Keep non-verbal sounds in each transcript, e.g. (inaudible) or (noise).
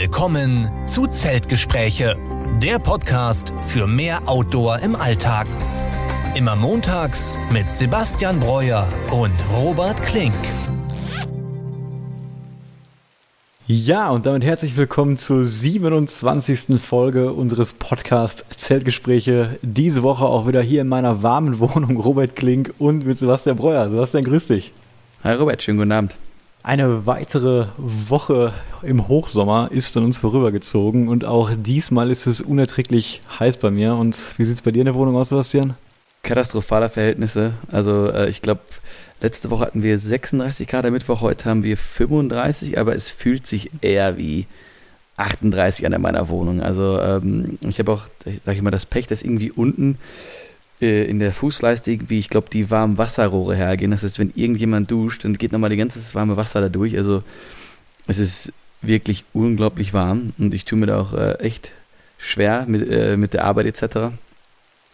Willkommen zu Zeltgespräche, der Podcast für mehr Outdoor im Alltag. Immer montags mit Sebastian Breuer und Robert Klink. Ja, und damit herzlich willkommen zur 27. Folge unseres Podcasts Zeltgespräche. Diese Woche auch wieder hier in meiner warmen Wohnung, Robert Klink und mit Sebastian Breuer. Sebastian, grüß dich. Hi Robert, schönen guten Abend. Eine weitere Woche im Hochsommer ist an uns vorübergezogen und auch diesmal ist es unerträglich heiß bei mir. Und wie sieht es bei dir in der Wohnung aus, Sebastian? Katastrophale Verhältnisse. Also äh, ich glaube, letzte Woche hatten wir 36 Grad am Mittwoch, heute haben wir 35, aber es fühlt sich eher wie 38 an meiner Wohnung. Also ähm, ich habe auch, sag ich mal, das Pech, dass irgendwie unten äh, in der Fußleiste irgendwie, ich glaube, die warmen Wasserrohre hergehen. Das heißt, wenn irgendjemand duscht, dann geht nochmal die ganze warme Wasser da durch. Also es ist wirklich unglaublich warm und ich tue mir da auch äh, echt schwer mit, äh, mit der Arbeit etc.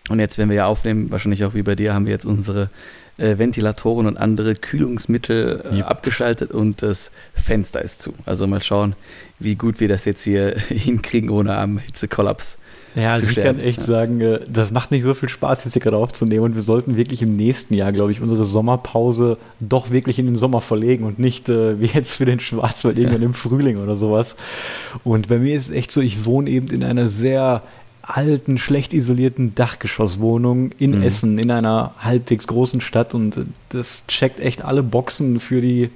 Und jetzt, wenn wir ja aufnehmen, wahrscheinlich auch wie bei dir, haben wir jetzt unsere äh, Ventilatoren und andere Kühlungsmittel äh, yep. abgeschaltet und das Fenster ist zu. Also mal schauen, wie gut wir das jetzt hier (laughs) hinkriegen, ohne am Hitzekollaps ja, also ich kann echt ja. sagen, äh, das macht nicht so viel Spaß, jetzt hier gerade aufzunehmen. Und wir sollten wirklich im nächsten Jahr, glaube ich, unsere Sommerpause doch wirklich in den Sommer verlegen und nicht äh, wie jetzt für den Schwarzwald irgendwann ja. im Frühling oder sowas. Und bei mir ist es echt so, ich wohne eben in einer sehr alten, schlecht isolierten Dachgeschosswohnung in mhm. Essen, in einer halbwegs großen Stadt. Und das checkt echt alle Boxen für die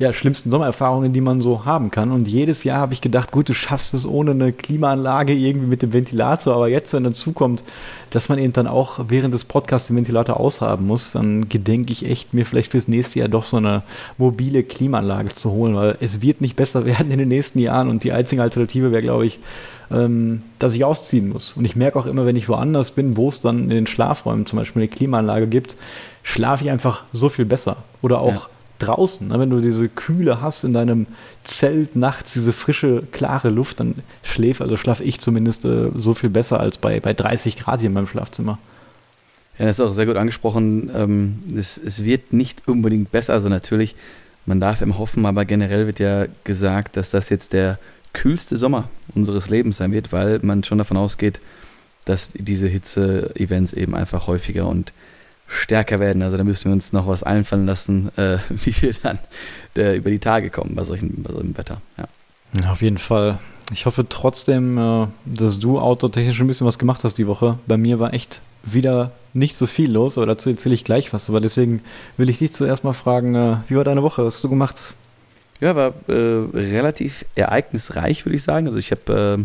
ja, schlimmsten Sommererfahrungen, die man so haben kann. Und jedes Jahr habe ich gedacht, gut, du schaffst es ohne eine Klimaanlage irgendwie mit dem Ventilator. Aber jetzt, wenn dazu kommt, dass man eben dann auch während des Podcasts den Ventilator aushaben muss, dann gedenke ich echt, mir vielleicht fürs nächste Jahr doch so eine mobile Klimaanlage zu holen, weil es wird nicht besser (laughs) werden in den nächsten Jahren. Und die einzige Alternative wäre, glaube ich, ähm, dass ich ausziehen muss. Und ich merke auch immer, wenn ich woanders bin, wo es dann in den Schlafräumen zum Beispiel eine Klimaanlage gibt, schlafe ich einfach so viel besser. Oder auch ja draußen, ne? wenn du diese Kühle hast in deinem Zelt nachts, diese frische, klare Luft, dann schläfe, also schlafe ich zumindest äh, so viel besser als bei, bei 30 Grad hier in meinem Schlafzimmer. Ja, das ist auch sehr gut angesprochen. Ähm, es, es wird nicht unbedingt besser, also natürlich, man darf immer hoffen, aber generell wird ja gesagt, dass das jetzt der kühlste Sommer unseres Lebens sein wird, weil man schon davon ausgeht, dass diese Hitze-Events eben einfach häufiger und stärker werden. Also da müssen wir uns noch was einfallen lassen, äh, (laughs) wie wir dann äh, über die Tage kommen bei, solchen, bei solchem Wetter. Ja. ja auf jeden Fall. Ich hoffe trotzdem, äh, dass du outdoor-technisch ein bisschen was gemacht hast die Woche. Bei mir war echt wieder nicht so viel los, aber dazu erzähle ich gleich was. Aber deswegen will ich dich zuerst mal fragen, äh, wie war deine Woche? Was hast du gemacht? Ja, war äh, relativ ereignisreich, würde ich sagen. Also ich habe äh,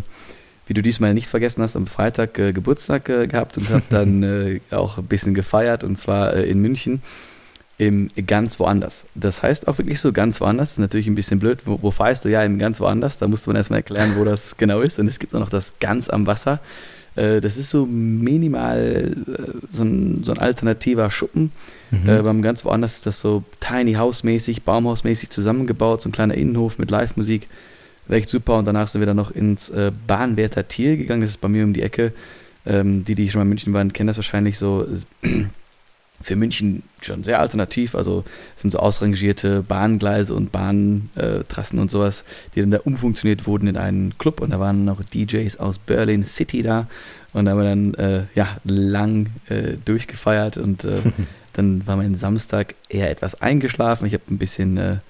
wie du diesmal nicht vergessen hast, am Freitag äh, Geburtstag äh, gehabt und habe dann (laughs) äh, auch ein bisschen gefeiert und zwar äh, in München im ganz woanders. Das heißt auch wirklich so ganz woanders. Ist natürlich ein bisschen blöd. Wo, wo feierst du? Ja, im ganz woanders. Da musste man erstmal erklären, wo das (laughs) genau ist. Und es gibt auch noch das ganz am Wasser. Äh, das ist so minimal äh, so ein, so ein alternativer Schuppen. Mhm. beim ganz woanders ist das so Tiny House mäßig, Baumhaus-mäßig zusammengebaut, so ein kleiner Innenhof mit Live-Musik war echt super. Und danach sind wir dann noch ins äh, Bahnwärter Thiel gegangen. Das ist bei mir um die Ecke. Ähm, die, die schon mal in München waren, kennen das wahrscheinlich so. (clears throat) Für München schon sehr alternativ. Also es sind so ausrangierte Bahngleise und Bahntrassen und sowas, die dann da umfunktioniert wurden in einen Club. Und da waren noch DJs aus Berlin City da. Und da haben wir dann äh, ja, lang äh, durchgefeiert. Und äh, (laughs) dann war mein Samstag eher etwas eingeschlafen. Ich habe ein bisschen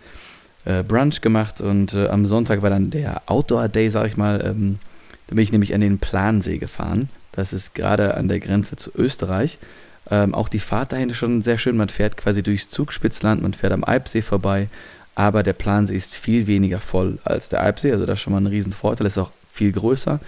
äh, Brunch gemacht und äh, am Sonntag war dann der Outdoor Day, sag ich mal. Ähm, da bin ich nämlich an den Plansee gefahren. Das ist gerade an der Grenze zu Österreich. Ähm, auch die Fahrt dahin ist schon sehr schön. Man fährt quasi durchs Zugspitzland, man fährt am Alpsee vorbei, aber der Plansee ist viel weniger voll als der Alpsee. Also das ist schon mal ein Riesenvorteil, ist auch viel größer.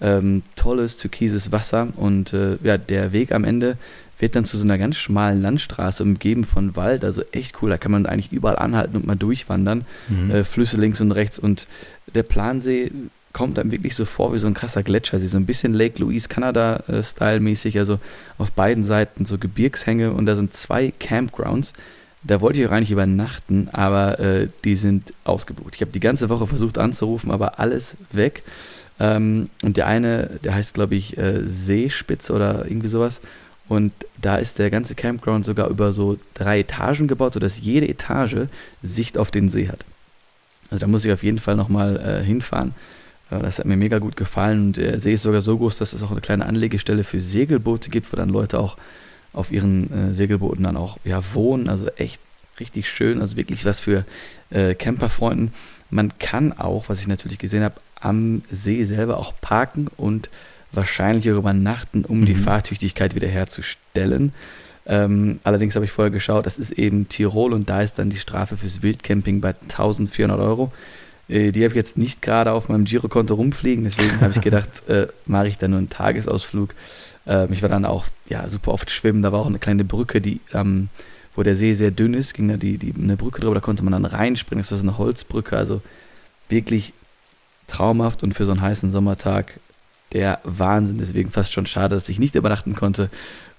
Ähm, tolles türkises Wasser und äh, ja, der Weg am Ende wird dann zu so einer ganz schmalen Landstraße umgeben von Wald, also echt cool, da kann man eigentlich überall anhalten und mal durchwandern, mhm. äh, Flüsse links und rechts und der Plansee kommt dann wirklich so vor wie so ein krasser Gletscher, so ein bisschen Lake Louise Canada-Style mäßig, also auf beiden Seiten so Gebirgshänge und da sind zwei Campgrounds. Da wollte ich auch eigentlich übernachten, aber äh, die sind ausgebucht. Ich habe die ganze Woche versucht anzurufen, aber alles weg. Ähm, und der eine, der heißt, glaube ich, äh, Seespitze oder irgendwie sowas. Und da ist der ganze Campground sogar über so drei Etagen gebaut, sodass jede Etage Sicht auf den See hat. Also da muss ich auf jeden Fall nochmal äh, hinfahren. Das hat mir mega gut gefallen und der See ist sogar so groß, dass es auch eine kleine Anlegestelle für Segelboote gibt, wo dann Leute auch auf ihren äh, Segelbooten dann auch ja, wohnen. Also echt richtig schön, also wirklich was für äh, Camperfreunden. Man kann auch, was ich natürlich gesehen habe, am See selber auch parken und wahrscheinlich auch übernachten, um mhm. die Fahrtüchtigkeit wiederherzustellen. Ähm, allerdings habe ich vorher geschaut, das ist eben Tirol und da ist dann die Strafe fürs Wildcamping bei 1400 Euro. Äh, die habe ich jetzt nicht gerade auf meinem Girokonto rumfliegen, deswegen habe ich gedacht, (laughs) äh, mache ich dann nur einen Tagesausflug. Äh, ich war dann auch ja, super oft schwimmen, da war auch eine kleine Brücke, die, ähm, wo der See sehr dünn ist, ging da die, die, eine Brücke drüber, da konnte man dann reinspringen, das war so eine Holzbrücke, also wirklich traumhaft und für so einen heißen Sommertag der Wahnsinn. Deswegen fast schon schade, dass ich nicht übernachten konnte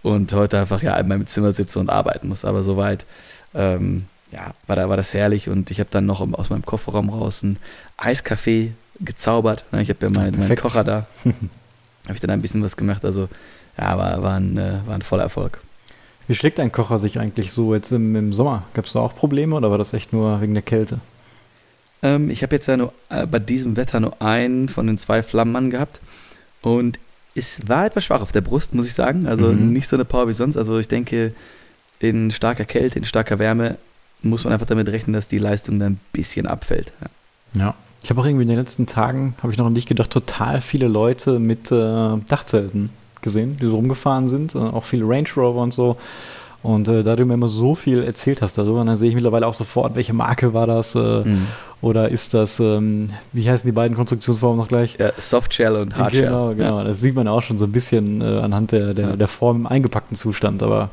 und heute einfach ja in meinem Zimmer sitze und arbeiten muss. Aber soweit, ähm, ja, war, da, war das herrlich und ich habe dann noch aus meinem Kofferraum raus ein Eiskaffee gezaubert. Ich habe ja meinen, meinen Kocher da. (laughs) habe ich dann ein bisschen was gemacht. Also ja, war, war, ein, äh, war ein voller Erfolg. Wie schlägt ein Kocher sich eigentlich so jetzt im, im Sommer? Gab es da auch Probleme oder war das echt nur wegen der Kälte? Ähm, ich habe jetzt ja nur äh, bei diesem Wetter nur einen von den zwei Flammen gehabt. Und es war etwas schwach auf der Brust, muss ich sagen. Also mhm. nicht so eine Power wie sonst. Also ich denke, in starker Kälte, in starker Wärme muss man einfach damit rechnen, dass die Leistung dann ein bisschen abfällt. Ja. ja. Ich habe auch irgendwie in den letzten Tagen, habe ich noch an dich gedacht, total viele Leute mit äh, Dachzelten gesehen, die so rumgefahren sind. Äh, auch viele Range Rover und so. Und äh, da du mir immer so viel erzählt hast darüber, dann sehe ich mittlerweile auch sofort, welche Marke war das äh, mhm. oder ist das, ähm, wie heißen die beiden Konstruktionsformen noch gleich? Ja, Softshell und Hardshell. Genau, genau. Ja. Das sieht man auch schon so ein bisschen äh, anhand der, der, der Form im eingepackten Zustand. Aber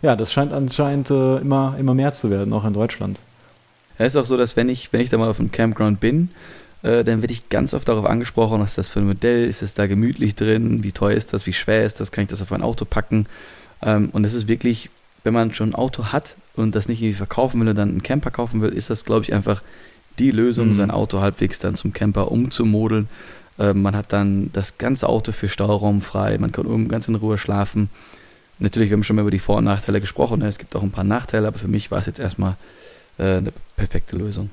ja, das scheint anscheinend äh, immer, immer mehr zu werden, auch in Deutschland. Ja, ist auch so, dass wenn ich, wenn ich da mal auf dem Campground bin, äh, dann werde ich ganz oft darauf angesprochen, was ist das für ein Modell, ist es da gemütlich drin, wie teuer ist das, wie schwer ist das, kann ich das auf mein Auto packen? Ähm, und es ist wirklich wenn man schon ein Auto hat und das nicht irgendwie verkaufen will und dann einen Camper kaufen will, ist das, glaube ich, einfach die Lösung, mhm. sein Auto halbwegs dann zum Camper umzumodeln. Äh, man hat dann das ganze Auto für Stauraum frei, man kann ganz in Ruhe schlafen. Natürlich, wir haben schon mal über die Vor- und Nachteile gesprochen. Ne? Es gibt auch ein paar Nachteile, aber für mich war es jetzt erstmal äh, eine perfekte Lösung.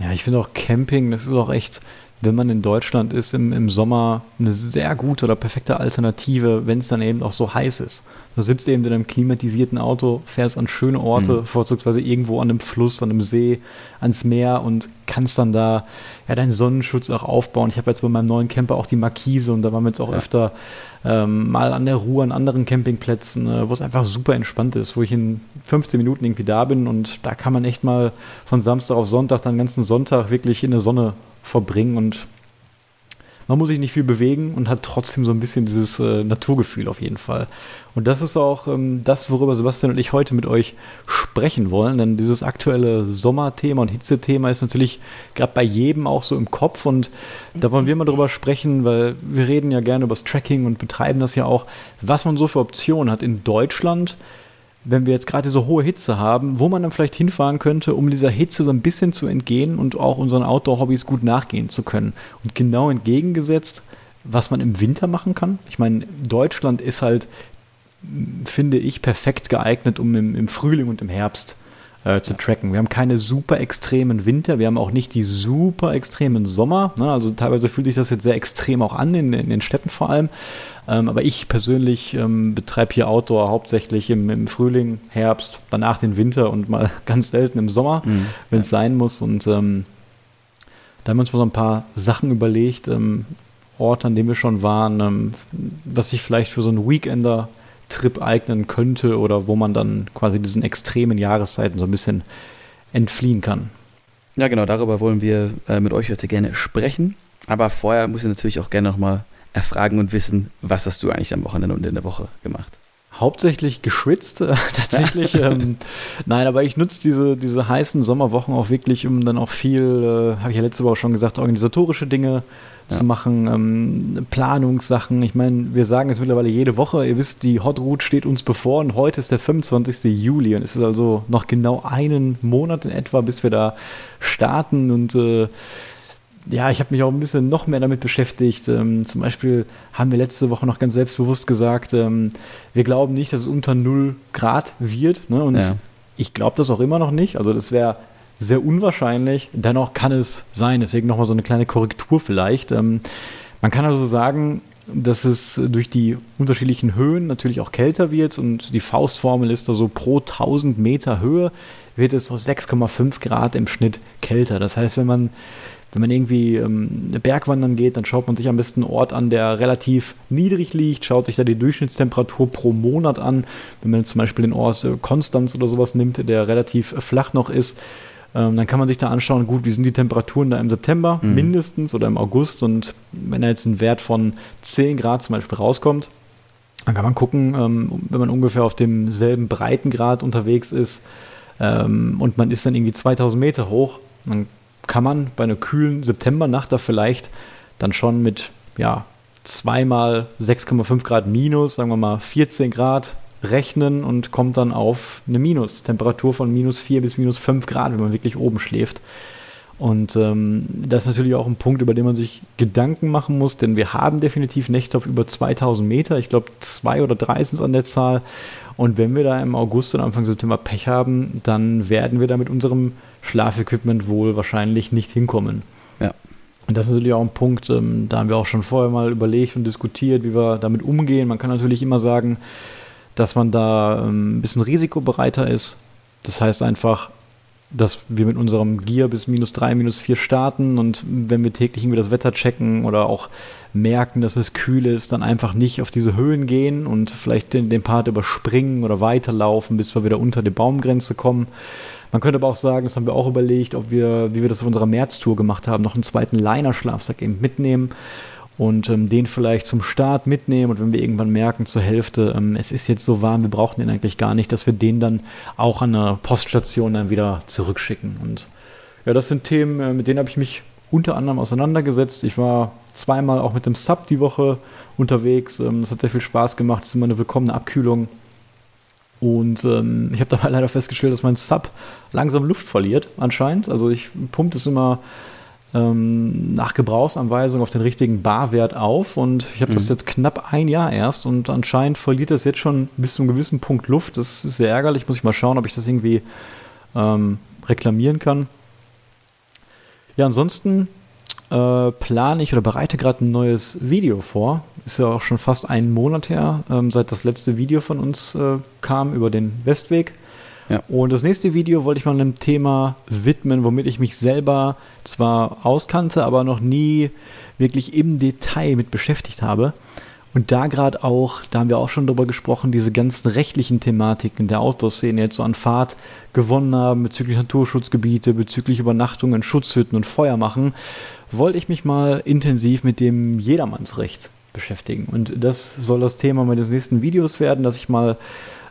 Ja, ich finde auch Camping, das ist auch echt, wenn man in Deutschland ist, im, im Sommer eine sehr gute oder perfekte Alternative, wenn es dann eben auch so heiß ist. Du sitzt eben in einem klimatisierten Auto, fährst an schöne Orte, mhm. vorzugsweise irgendwo an einem Fluss, an einem See, ans Meer und kannst dann da ja deinen Sonnenschutz auch aufbauen. Ich habe jetzt bei meinem neuen Camper auch die Markise und da waren wir jetzt auch ja. öfter ähm, mal an der Ruhe an anderen Campingplätzen, äh, wo es einfach super entspannt ist, wo ich in 15 Minuten irgendwie da bin und da kann man echt mal von Samstag auf Sonntag, dann ganzen Sonntag wirklich in der Sonne verbringen und man muss sich nicht viel bewegen und hat trotzdem so ein bisschen dieses äh, Naturgefühl auf jeden Fall. Und das ist auch ähm, das, worüber Sebastian und ich heute mit euch sprechen wollen, denn dieses aktuelle Sommerthema und Hitzethema ist natürlich gerade bei jedem auch so im Kopf und da wollen wir mal drüber sprechen, weil wir reden ja gerne über das Tracking und betreiben das ja auch, was man so für Optionen hat in Deutschland wenn wir jetzt gerade so hohe Hitze haben, wo man dann vielleicht hinfahren könnte, um dieser Hitze so ein bisschen zu entgehen und auch unseren Outdoor-Hobbys gut nachgehen zu können. Und genau entgegengesetzt, was man im Winter machen kann. Ich meine, Deutschland ist halt, finde ich, perfekt geeignet, um im, im Frühling und im Herbst äh, zu tracken. Wir haben keine super extremen Winter, wir haben auch nicht die super extremen Sommer. Ne? Also teilweise fühlt sich das jetzt sehr extrem auch an, in, in den Städten vor allem. Ähm, aber ich persönlich ähm, betreibe hier Outdoor hauptsächlich im, im, Frühling, Herbst, danach den Winter und mal (laughs) ganz selten im Sommer, mhm. wenn es sein muss. Und ähm, da haben wir uns mal so ein paar Sachen überlegt, ähm, Orte, an denen wir schon waren, ähm, was sich vielleicht für so einen Weekender Trip eignen könnte oder wo man dann quasi diesen extremen Jahreszeiten so ein bisschen entfliehen kann. Ja, genau, darüber wollen wir äh, mit euch heute gerne sprechen. Aber vorher muss ich natürlich auch gerne nochmal erfragen und wissen, was hast du eigentlich am Wochenende und in der Woche gemacht? Hauptsächlich geschwitzt, äh, (laughs) tatsächlich. ähm, nein, aber ich nutze diese, diese heißen Sommerwochen auch wirklich, um dann auch viel, äh, habe ich ja letzte Woche schon gesagt, organisatorische Dinge ja. zu machen, ähm, Planungssachen. Ich meine, wir sagen es mittlerweile jede Woche. Ihr wisst, die Hot Route steht uns bevor und heute ist der 25. Juli und es ist also noch genau einen Monat in etwa, bis wir da starten und äh, ja, ich habe mich auch ein bisschen noch mehr damit beschäftigt. Ähm, zum Beispiel haben wir letzte Woche noch ganz selbstbewusst gesagt, ähm, wir glauben nicht, dass es unter 0 Grad wird. Ne? Und ja. ich glaube das auch immer noch nicht. Also das wäre sehr unwahrscheinlich. Dennoch kann es sein. Deswegen nochmal so eine kleine Korrektur vielleicht. Ähm, man kann also sagen, dass es durch die unterschiedlichen Höhen natürlich auch kälter wird und die Faustformel ist da so pro 1000 Meter Höhe wird es so 6,5 Grad im Schnitt kälter. Das heißt, wenn man wenn man irgendwie ähm, Bergwandern geht, dann schaut man sich am besten einen Ort an, der relativ niedrig liegt, schaut sich da die Durchschnittstemperatur pro Monat an. Wenn man zum Beispiel den Ort äh, Konstanz oder sowas nimmt, der relativ flach noch ist, ähm, dann kann man sich da anschauen, gut, wie sind die Temperaturen da im September mhm. mindestens oder im August und wenn da jetzt ein Wert von 10 Grad zum Beispiel rauskommt, dann kann man gucken, ähm, wenn man ungefähr auf demselben Breitengrad unterwegs ist ähm, und man ist dann irgendwie 2000 Meter hoch, dann kann man bei einer kühlen Septembernacht da vielleicht dann schon mit ja, zweimal 6,5 Grad minus, sagen wir mal 14 Grad rechnen und kommt dann auf eine Minus-Temperatur von minus 4 bis minus 5 Grad, wenn man wirklich oben schläft. Und ähm, das ist natürlich auch ein Punkt, über den man sich Gedanken machen muss, denn wir haben definitiv Nächte auf über 2000 Meter. Ich glaube, zwei oder drei sind es an der Zahl. Und wenn wir da im August und Anfang September Pech haben, dann werden wir da mit unserem Schlafequipment wohl wahrscheinlich nicht hinkommen. Ja. Und das ist natürlich auch ein Punkt, ähm, da haben wir auch schon vorher mal überlegt und diskutiert, wie wir damit umgehen. Man kann natürlich immer sagen, dass man da ähm, ein bisschen risikobereiter ist. Das heißt einfach, dass wir mit unserem Gear bis minus drei, minus vier starten und wenn wir täglich irgendwie das Wetter checken oder auch merken, dass es kühl ist, dann einfach nicht auf diese Höhen gehen und vielleicht den, den Part überspringen oder weiterlaufen, bis wir wieder unter die Baumgrenze kommen. Man könnte aber auch sagen, das haben wir auch überlegt, ob wir, wie wir das auf unserer Märztour gemacht haben, noch einen zweiten Liner-Schlafsack eben mitnehmen und ähm, den vielleicht zum Start mitnehmen und wenn wir irgendwann merken zur Hälfte, ähm, es ist jetzt so warm, wir brauchen den eigentlich gar nicht, dass wir den dann auch an der Poststation dann wieder zurückschicken. Und ja, das sind Themen, äh, mit denen habe ich mich unter anderem auseinandergesetzt. Ich war zweimal auch mit dem Sub die Woche unterwegs. Ähm, das hat sehr viel Spaß gemacht. Das ist immer eine willkommene Abkühlung. Und ähm, ich habe dabei (laughs) leider festgestellt, dass mein Sub langsam Luft verliert, anscheinend. Also ich pumpe es immer ähm, nach Gebrauchsanweisung auf den richtigen Barwert auf und ich habe mhm. das jetzt knapp ein Jahr erst und anscheinend verliert das jetzt schon bis zu einem gewissen Punkt Luft. Das ist sehr ärgerlich. Muss ich mal schauen, ob ich das irgendwie ähm, reklamieren kann. Ja, ansonsten äh, plane ich oder bereite gerade ein neues Video vor. Ist ja auch schon fast einen Monat her, ähm, seit das letzte Video von uns äh, kam über den Westweg. Ja. Und das nächste Video wollte ich mal einem Thema widmen, womit ich mich selber zwar auskannte, aber noch nie wirklich im Detail mit beschäftigt habe. Und da gerade auch, da haben wir auch schon drüber gesprochen, diese ganzen rechtlichen Thematiken der Outdoor-Szene jetzt so an Fahrt gewonnen haben bezüglich Naturschutzgebiete, bezüglich Übernachtungen, Schutzhütten und Feuer machen, wollte ich mich mal intensiv mit dem Jedermannsrecht beschäftigen. Und das soll das Thema meines nächsten Videos werden, dass ich mal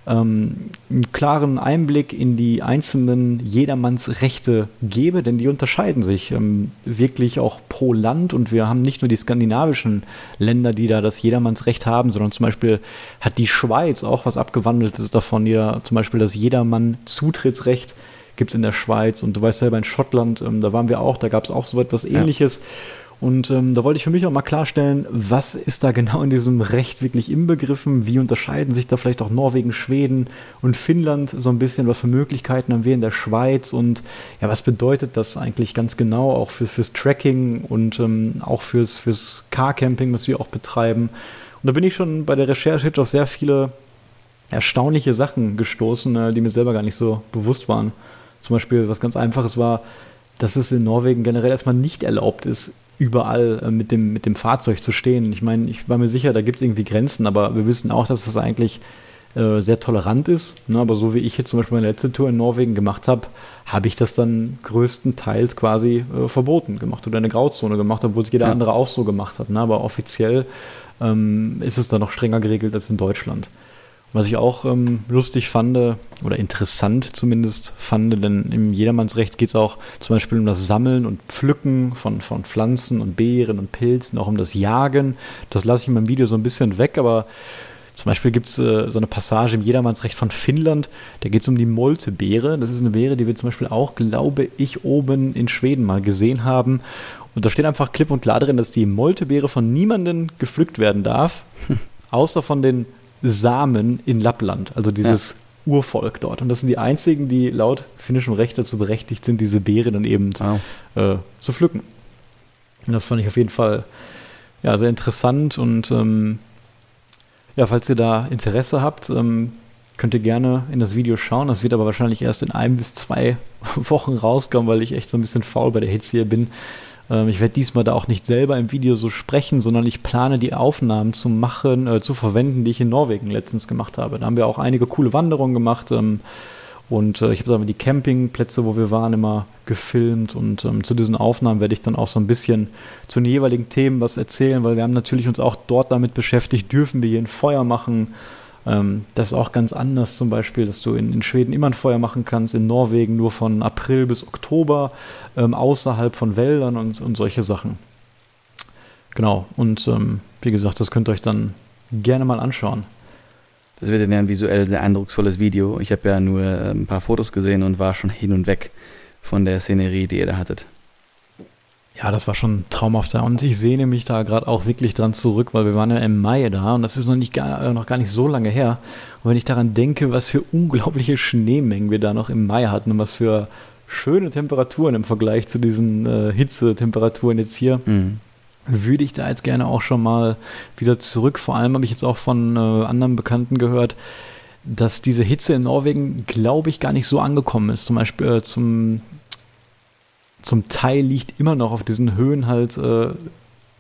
ähm, einen klaren Einblick in die einzelnen Jedermannsrechte gebe, denn die unterscheiden sich ähm, wirklich auch pro Land und wir haben nicht nur die skandinavischen Länder, die da das Jedermannsrecht haben, sondern zum Beispiel hat die Schweiz auch was abgewandeltes davon, die da zum Beispiel das Jedermann-Zutrittsrecht gibt es in der Schweiz und du weißt selber in Schottland, ähm, da waren wir auch, da gab es auch so etwas ähnliches. Ja. Und ähm, da wollte ich für mich auch mal klarstellen, was ist da genau in diesem Recht wirklich inbegriffen? Wie unterscheiden sich da vielleicht auch Norwegen, Schweden und Finnland so ein bisschen? Was für Möglichkeiten haben wir in der Schweiz? Und ja, was bedeutet das eigentlich ganz genau auch fürs, fürs Tracking und ähm, auch fürs, fürs Carcamping, was wir auch betreiben? Und da bin ich schon bei der Recherche jetzt auf sehr viele erstaunliche Sachen gestoßen, äh, die mir selber gar nicht so bewusst waren. Zum Beispiel, was ganz einfaches war, dass es in Norwegen generell erstmal nicht erlaubt ist, überall äh, mit, dem, mit dem Fahrzeug zu stehen. Ich meine, ich war mir sicher, da gibt es irgendwie Grenzen, aber wir wissen auch, dass das eigentlich äh, sehr tolerant ist. Ne? Aber so wie ich jetzt zum Beispiel meine letzte Tour in Norwegen gemacht habe, habe ich das dann größtenteils quasi äh, verboten gemacht oder eine Grauzone gemacht, obwohl es jeder ja. andere auch so gemacht hat. Ne? Aber offiziell ähm, ist es dann noch strenger geregelt als in Deutschland. Was ich auch ähm, lustig fand oder interessant zumindest fand, denn im Jedermannsrecht geht es auch zum Beispiel um das Sammeln und Pflücken von, von Pflanzen und Beeren und Pilzen, auch um das Jagen. Das lasse ich in meinem Video so ein bisschen weg, aber zum Beispiel gibt es äh, so eine Passage im Jedermannsrecht von Finnland, da geht es um die Moltebeere. Das ist eine Beere, die wir zum Beispiel auch, glaube ich, oben in Schweden mal gesehen haben. Und da steht einfach klipp und klar drin, dass die Moltebeere von niemandem gepflückt werden darf, hm. außer von den Samen in Lappland. Also dieses Urvolk dort. Und das sind die einzigen, die laut finnischem Recht dazu berechtigt sind, diese Beere dann eben wow. äh, zu pflücken. Und das fand ich auf jeden Fall ja, sehr interessant und ähm, ja, falls ihr da Interesse habt, ähm, könnt ihr gerne in das Video schauen. Das wird aber wahrscheinlich erst in ein bis zwei (laughs) Wochen rauskommen, weil ich echt so ein bisschen faul bei der Hitze hier bin. Ähm, ich werde diesmal da auch nicht selber im Video so sprechen, sondern ich plane die Aufnahmen zu machen, äh, zu verwenden, die ich in Norwegen letztens gemacht habe. Da haben wir auch einige coole Wanderungen gemacht. Ähm, und äh, ich habe da die Campingplätze, wo wir waren, immer gefilmt. Und ähm, zu diesen Aufnahmen werde ich dann auch so ein bisschen zu den jeweiligen Themen was erzählen, weil wir haben natürlich uns auch dort damit beschäftigt, dürfen wir hier ein Feuer machen. Ähm, das ist auch ganz anders zum Beispiel, dass du in, in, Schweden immer ein Feuer machen kannst, in Norwegen nur von April bis Oktober, ähm, außerhalb von Wäldern und, und solche Sachen. Genau, und ähm, wie gesagt, das könnt ihr euch dann gerne mal anschauen. Das wird dann ja ein visuell sehr eindrucksvolles Video. Ich habe ja nur äh, ein paar Fotos gesehen und war schon hin und weg von der Szenerie, die ihr da hattet. Ja, das war schon traumhaft da und ich sehne mich da gerade auch wirklich dran zurück, weil wir waren ja im Mai da und das ist noch, nicht gar, äh, noch gar nicht so lange her. Und wenn ich daran denke, was für unglaubliche Schneemengen wir da noch im Mai hatten und was für schöne Temperaturen im Vergleich zu diesen äh, Hitzetemperaturen jetzt hier, mhm würde ich da jetzt gerne auch schon mal wieder zurück. Vor allem habe ich jetzt auch von äh, anderen Bekannten gehört, dass diese Hitze in Norwegen, glaube ich, gar nicht so angekommen ist. Zum Beispiel äh, zum, zum Teil liegt immer noch auf diesen Höhen halt äh,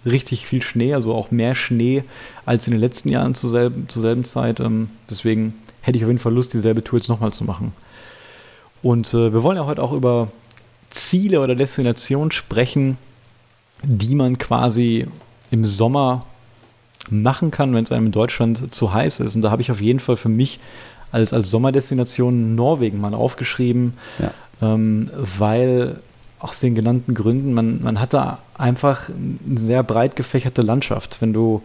richtig viel Schnee, also auch mehr Schnee als in den letzten Jahren zur selben, zur selben Zeit. Ähm, deswegen hätte ich auf jeden Fall Lust, dieselbe Tour jetzt nochmal zu machen. Und äh, wir wollen ja heute auch über Ziele oder Destinationen sprechen, die man quasi im Sommer machen kann, wenn es einem in Deutschland zu heiß ist. Und da habe ich auf jeden Fall für mich als, als Sommerdestination Norwegen mal aufgeschrieben, ja. ähm, weil aus den genannten Gründen, man, man hat da einfach eine sehr breit gefächerte Landschaft. Wenn du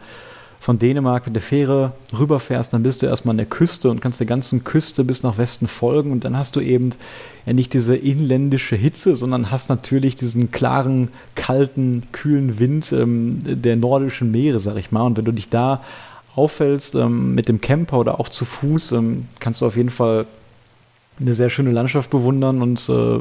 von Dänemark mit der Fähre rüberfährst, dann bist du erstmal an der Küste und kannst der ganzen Küste bis nach Westen folgen und dann hast du eben ja nicht diese inländische Hitze, sondern hast natürlich diesen klaren, kalten, kühlen Wind ähm, der nordischen Meere, sag ich mal. Und wenn du dich da auffällst ähm, mit dem Camper oder auch zu Fuß, ähm, kannst du auf jeden Fall eine sehr schöne Landschaft bewundern und äh,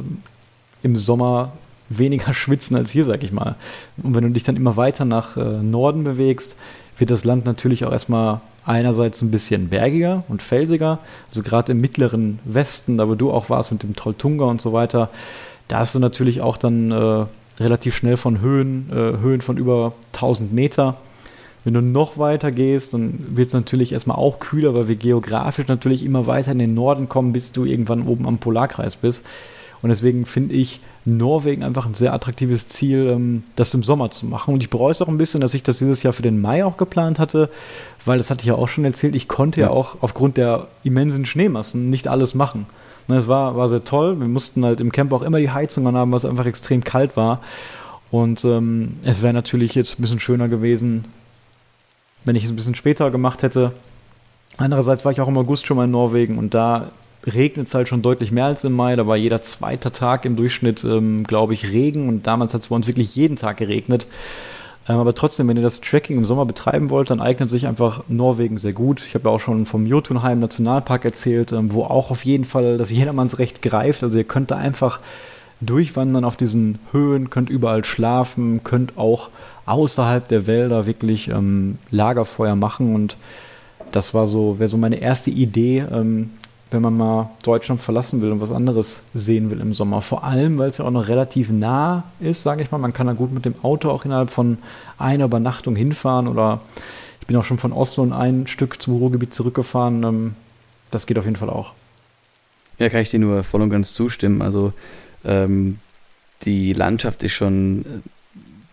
im Sommer weniger (laughs) schwitzen als hier, sag ich mal. Und wenn du dich dann immer weiter nach äh, Norden bewegst, wird das Land natürlich auch erstmal einerseits ein bisschen bergiger und felsiger. Also gerade im mittleren Westen, da wo du auch warst mit dem Trolltunga und so weiter, da hast du natürlich auch dann äh, relativ schnell von Höhen, äh, Höhen von über 1000 Meter. Wenn du noch weiter gehst, dann wird es natürlich erstmal auch kühler, weil wir geografisch natürlich immer weiter in den Norden kommen, bis du irgendwann oben am Polarkreis bist. Und deswegen finde ich Norwegen einfach ein sehr attraktives Ziel, ähm, das im Sommer zu machen. Und ich bereue es auch ein bisschen, dass ich das dieses Jahr für den Mai auch geplant hatte, weil das hatte ich ja auch schon erzählt, ich konnte ja, ja auch aufgrund der immensen Schneemassen nicht alles machen. Ne, es war, war sehr toll. Wir mussten halt im Camp auch immer die Heizung anhaben, was einfach extrem kalt war. Und ähm, es wäre natürlich jetzt ein bisschen schöner gewesen, wenn ich es ein bisschen später gemacht hätte. Andererseits war ich auch im August schon mal in Norwegen und da regnet es halt schon deutlich mehr als im Mai. Da war jeder zweite Tag im Durchschnitt, ähm, glaube ich, Regen. Und damals hat es bei uns wirklich jeden Tag geregnet. Ähm, aber trotzdem, wenn ihr das Tracking im Sommer betreiben wollt, dann eignet sich einfach Norwegen sehr gut. Ich habe ja auch schon vom Jotunheim Nationalpark erzählt, ähm, wo auch auf jeden Fall das Jedermannsrecht greift. Also ihr könnt da einfach durchwandern auf diesen Höhen, könnt überall schlafen, könnt auch außerhalb der Wälder wirklich ähm, Lagerfeuer machen und das war so, wäre so meine erste Idee, ähm, wenn man mal Deutschland verlassen will und was anderes sehen will im Sommer. Vor allem, weil es ja auch noch relativ nah ist, sage ich mal. Man kann da gut mit dem Auto auch innerhalb von einer Übernachtung hinfahren oder ich bin auch schon von Oslo ein Stück zum Ruhrgebiet zurückgefahren. Ähm, das geht auf jeden Fall auch. Ja, kann ich dir nur voll und ganz zustimmen. Also ähm, die Landschaft ist schon äh,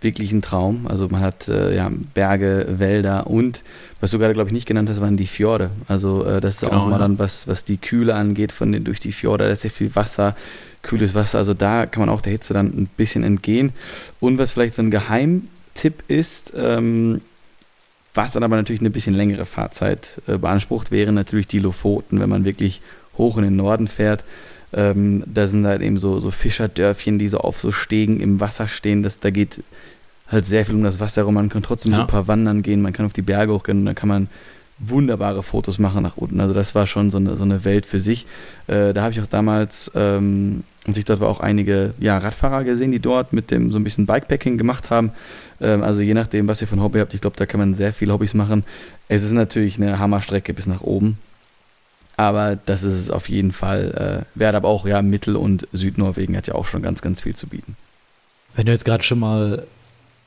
wirklich ein Traum. Also man hat äh, ja, Berge, Wälder und, was du gerade, glaube ich, nicht genannt hast, waren die Fjorde. Also äh, das ist genau, auch mal ja. dann, was, was die Kühle angeht, von den, durch die Fjorde, da ist sehr viel Wasser, kühles Wasser. Also da kann man auch der Hitze dann ein bisschen entgehen. Und was vielleicht so ein Geheimtipp ist, ähm, was dann aber natürlich eine bisschen längere Fahrzeit äh, beansprucht, wären natürlich die Lofoten, wenn man wirklich hoch in den Norden fährt. Ähm, da sind halt eben so, so Fischerdörfchen, die so auf so Stegen im Wasser stehen. Das, da geht halt sehr viel um das Wasser rum. Man kann trotzdem ja. super wandern gehen, man kann auf die Berge hochgehen und dann kann man wunderbare Fotos machen nach unten. Also das war schon so eine, so eine Welt für sich. Äh, da habe ich auch damals, ähm, und ich dort war auch einige ja, Radfahrer gesehen, die dort mit dem so ein bisschen Bikepacking gemacht haben. Ähm, also je nachdem, was ihr ein Hobby habt, ich glaube, da kann man sehr viele Hobbys machen. Es ist natürlich eine Hammerstrecke bis nach oben. Aber das ist es auf jeden Fall äh, wert. Aber auch ja, Mittel- und Südnorwegen hat ja auch schon ganz, ganz viel zu bieten. Wenn du jetzt gerade schon mal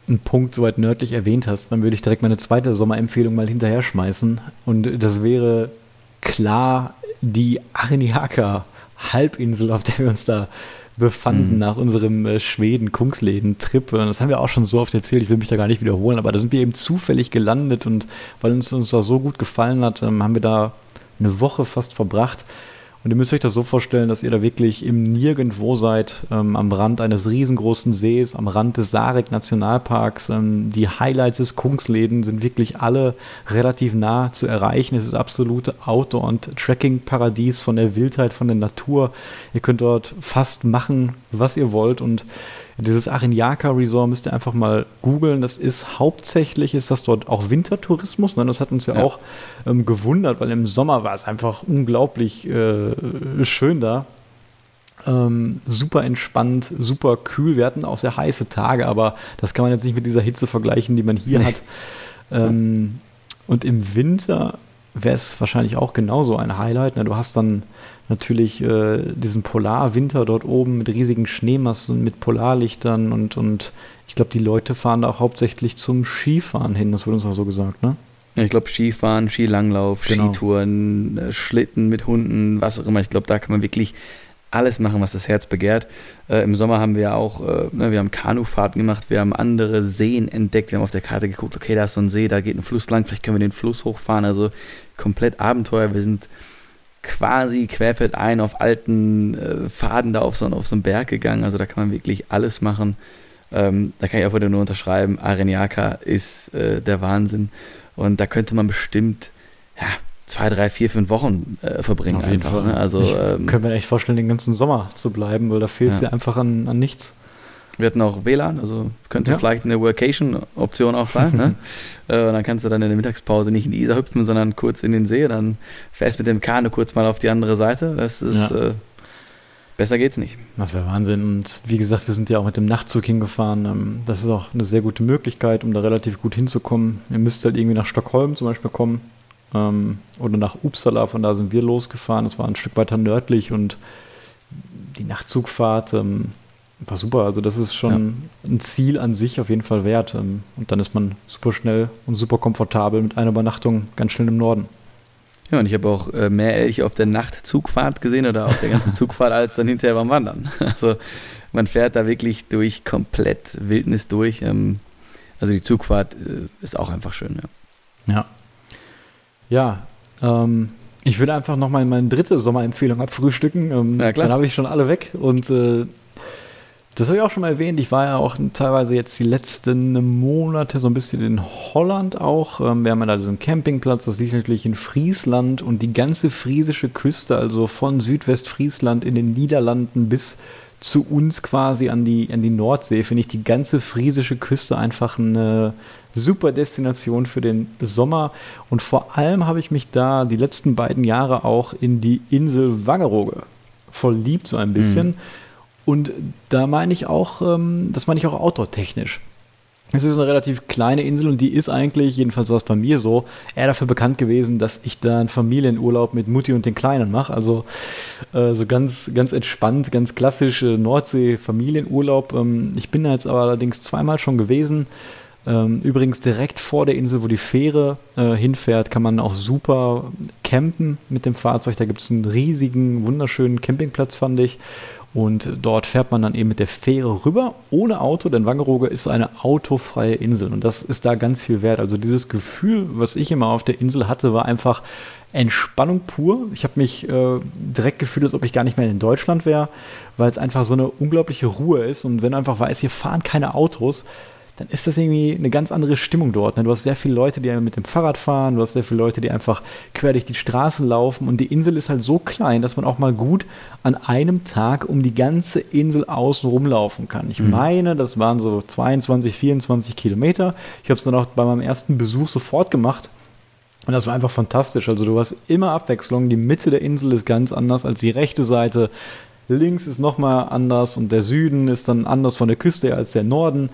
einen Punkt so weit nördlich erwähnt hast, dann würde ich direkt meine zweite Sommerempfehlung mal hinterher schmeißen. Und das wäre klar die Arniaka Halbinsel, auf der wir uns da befanden mhm. nach unserem äh, Schweden-Kungsläden-Trip. Das haben wir auch schon so oft erzählt, ich will mich da gar nicht wiederholen, aber da sind wir eben zufällig gelandet und weil uns uns da so gut gefallen hat, ähm, haben wir da eine Woche fast verbracht und ihr müsst euch das so vorstellen, dass ihr da wirklich im Nirgendwo seid, ähm, am Rand eines riesengroßen Sees, am Rand des Sarek Nationalparks. Ähm, die Highlights des Kungsläden sind wirklich alle relativ nah zu erreichen. Es ist absolute Outdoor- und Trekking-Paradies von der Wildheit, von der Natur. Ihr könnt dort fast machen, was ihr wollt und dieses Arinyaka Resort müsst ihr einfach mal googeln. Das ist hauptsächlich, ist das dort auch Wintertourismus. Ne? Das hat uns ja, ja. auch ähm, gewundert, weil im Sommer war es einfach unglaublich äh, schön da. Ähm, super entspannt, super kühl. Wir hatten auch sehr heiße Tage, aber das kann man jetzt nicht mit dieser Hitze vergleichen, die man hier nee. hat. Ähm, und im Winter wäre es wahrscheinlich auch genauso ein Highlight. Ne? Du hast dann natürlich äh, diesen Polarwinter dort oben mit riesigen Schneemassen, mit Polarlichtern und, und ich glaube, die Leute fahren da auch hauptsächlich zum Skifahren hin, das wurde uns auch so gesagt, ne? Ja, ich glaube, Skifahren, Skilanglauf, genau. Skitouren, äh, Schlitten mit Hunden, was auch immer. Ich glaube, da kann man wirklich alles machen, was das Herz begehrt. Äh, Im Sommer haben wir auch, äh, ne, wir haben Kanufahrten gemacht, wir haben andere Seen entdeckt, wir haben auf der Karte geguckt, okay, da ist so ein See, da geht ein Fluss lang, vielleicht können wir den Fluss hochfahren. Also komplett Abenteuer. Wir sind quasi querfeldein auf alten äh, Faden da auf so, auf so einen Berg gegangen. Also da kann man wirklich alles machen. Ähm, da kann ich auch wieder nur unterschreiben, Areniaka ist äh, der Wahnsinn. Und da könnte man bestimmt, ja, zwei, drei, vier, fünf Wochen äh, verbringen. Auf jeden einfach, Fall. Ne? Also, ich ähm, kann mir echt vorstellen, den ganzen Sommer zu bleiben, weil da fehlt es ja. einfach an, an nichts. Wir hatten auch WLAN, also könnte ja. vielleicht eine Workation-Option auch sein. ne? (laughs) äh, dann kannst du dann in der Mittagspause nicht in die Isar hüpfen, sondern kurz in den See. Dann fährst mit dem Kanu kurz mal auf die andere Seite. Das ist ja. äh, besser geht's nicht. Das wäre Wahnsinn. Und wie gesagt, wir sind ja auch mit dem Nachtzug hingefahren. Ähm, das ist auch eine sehr gute Möglichkeit, um da relativ gut hinzukommen. Ihr müsst halt irgendwie nach Stockholm zum Beispiel kommen ähm, oder nach Uppsala. Von da sind wir losgefahren. Das war ein Stück weiter nördlich und die Nachtzugfahrt ähm, war super. Also das ist schon ja. ein Ziel an sich auf jeden Fall wert. Ähm, und dann ist man super schnell und super komfortabel mit einer Übernachtung ganz schnell im Norden. Ja, und ich habe auch äh, mehr Elche auf der Nachtzugfahrt gesehen oder auf der ganzen (laughs) Zugfahrt als dann hinterher beim Wandern. (laughs) Also man fährt da wirklich durch komplett Wildnis durch. Ähm, also die Zugfahrt äh, ist auch einfach schön. Ja. Ja, ja ähm, ich würde einfach nochmal meine dritte Sommerempfehlung abfrühstücken. Ähm, ja, dann habe ich schon alle weg und äh, das habe ich auch schon mal erwähnt. Ich war ja auch teilweise jetzt die letzten Monate so ein bisschen in Holland auch. Ähm, wir haben ja da diesen Campingplatz, das liegt natürlich in Friesland und die ganze friesische Küste, also von Südwestfriesland in den Niederlanden bis zu uns quasi an die, an die Nordsee, finde ich die ganze friesische Küste einfach eine super Destination für den Sommer. Und vor allem habe ich mich da die letzten beiden Jahre auch in die Insel Wangerooge verliebt, so ein bisschen. Mhm und da meine ich auch, ähm, das meine ich auch outdoor-technisch. Es ist eine relativ kleine Insel und die ist eigentlich, jedenfalls war es bei mir so, eher dafür bekannt gewesen, dass ich da einen Familienurlaub mit Mutti und den Kleinen mache. Also äh, so ganz, ganz entspannt, ganz klassisch äh, Nordsee-Familienurlaub. Ähm, ich bin da jetzt aber allerdings zweimal schon gewesen. Ähm, übrigens direkt vor der Insel, wo die Fähre äh, hinfährt, kann man auch super campen mit dem Fahrzeug. Da gibt es einen riesigen, wunderschönen Campingplatz, fand ich. Und dort fährt man dann eben mit der Fähre rüber, ohne Auto, denn Wangerooge ist eine autofreie Insel und das ist da ganz viel wert. Also dieses Gefühl, was ich immer auf der Insel hatte, war einfach Entspannung pur. Ich habe mich äh, direkt gefühlt, als ob ich gar nicht mehr in Deutschland wäre, weil es einfach so eine unglaubliche Ruhe ist und wenn du einfach weißt, hier fahren keine Autos, dann ist das irgendwie eine ganz andere Stimmung dort. Ne? Du hast sehr viele Leute, die mit dem Fahrrad fahren, du hast sehr viele Leute, die einfach quer durch die Straße laufen und die Insel ist halt so klein, dass man auch mal gut an einem Tag um die ganze Insel außen rumlaufen kann. Ich mhm. meine, das waren so 22, 24 Kilometer. Ich habe es dann auch bei meinem ersten Besuch sofort gemacht. Und das war einfach fantastisch. Also du hast immer Abwechslung. Die Mitte der Insel ist ganz anders als die rechte Seite. Links ist nochmal anders und der Süden ist dann anders von der Küste als der Norden.